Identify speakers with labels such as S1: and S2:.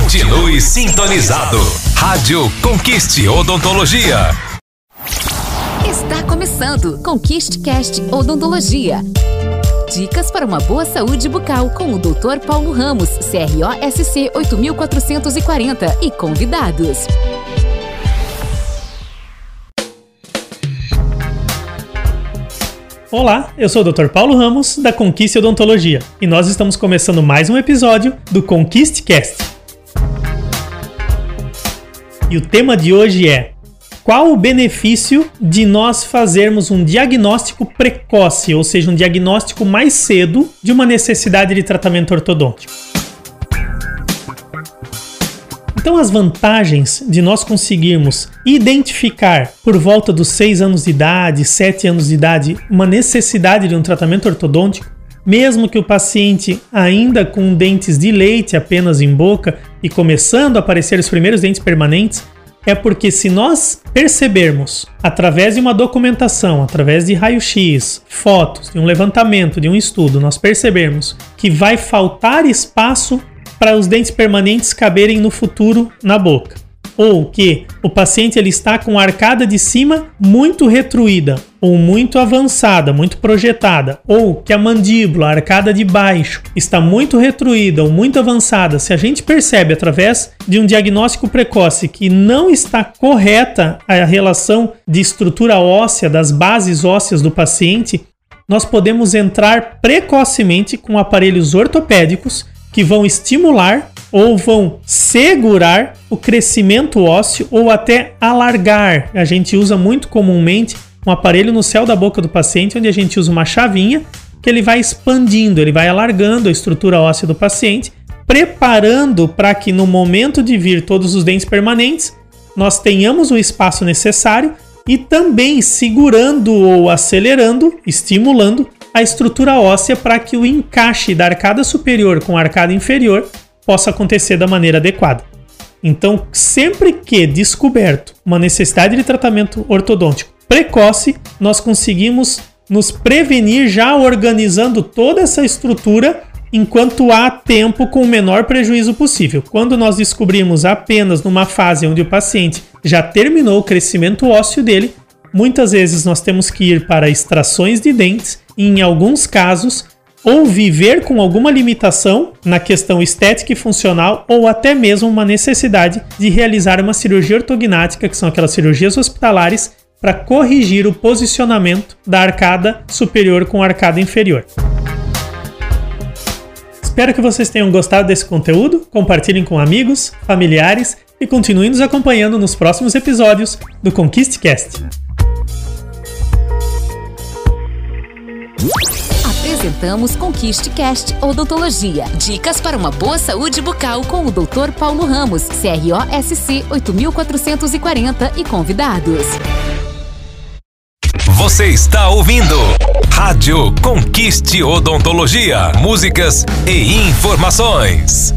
S1: Continue sintonizado. Rádio Conquiste Odontologia.
S2: Está começando Conquiste Cast Odontologia. Dicas para uma boa saúde bucal com o Dr. Paulo Ramos, CROSC 8440 e convidados.
S3: Olá, eu sou o Dr. Paulo Ramos, da Conquiste Odontologia, e nós estamos começando mais um episódio do Conquiste Cast. E o tema de hoje é: qual o benefício de nós fazermos um diagnóstico precoce, ou seja, um diagnóstico mais cedo de uma necessidade de tratamento ortodôntico? Então, as vantagens de nós conseguirmos identificar por volta dos 6 anos de idade, 7 anos de idade, uma necessidade de um tratamento ortodôntico, mesmo que o paciente ainda com dentes de leite apenas em boca e começando a aparecer os primeiros dentes permanentes, é porque se nós percebermos através de uma documentação, através de raio-x, fotos, de um levantamento, de um estudo, nós percebermos que vai faltar espaço para os dentes permanentes caberem no futuro na boca. Ou que o paciente ele está com a arcada de cima muito retruída, ou muito avançada, muito projetada, ou que a mandíbula, a arcada de baixo, está muito retruída ou muito avançada. Se a gente percebe através de um diagnóstico precoce que não está correta a relação de estrutura óssea, das bases ósseas do paciente, nós podemos entrar precocemente com aparelhos ortopédicos que vão estimular ou vão segurar o crescimento ósseo ou até alargar. A gente usa muito comumente um aparelho no céu da boca do paciente, onde a gente usa uma chavinha que ele vai expandindo, ele vai alargando a estrutura óssea do paciente, preparando para que no momento de vir todos os dentes permanentes, nós tenhamos o espaço necessário e também segurando ou acelerando, estimulando a estrutura óssea para que o encaixe da arcada superior com a arcada inferior possa acontecer da maneira adequada. Então, sempre que descoberto uma necessidade de tratamento ortodôntico precoce, nós conseguimos nos prevenir já organizando toda essa estrutura enquanto há tempo com o menor prejuízo possível. Quando nós descobrimos apenas numa fase onde o paciente já terminou o crescimento ósseo dele, muitas vezes nós temos que ir para extrações de dentes e, em alguns casos, ou viver com alguma limitação na questão estética e funcional, ou até mesmo uma necessidade de realizar uma cirurgia ortognática, que são aquelas cirurgias hospitalares, para corrigir o posicionamento da arcada superior com a arcada inferior. Espero que vocês tenham gostado desse conteúdo, compartilhem com amigos, familiares e continuem nos acompanhando nos próximos episódios do ConquistCast.
S2: Apresentamos Conquiste Cast Odontologia. Dicas para uma boa saúde bucal com o Dr. Paulo Ramos, CROSC 8440 e convidados.
S1: Você está ouvindo Rádio Conquiste Odontologia. Músicas e informações.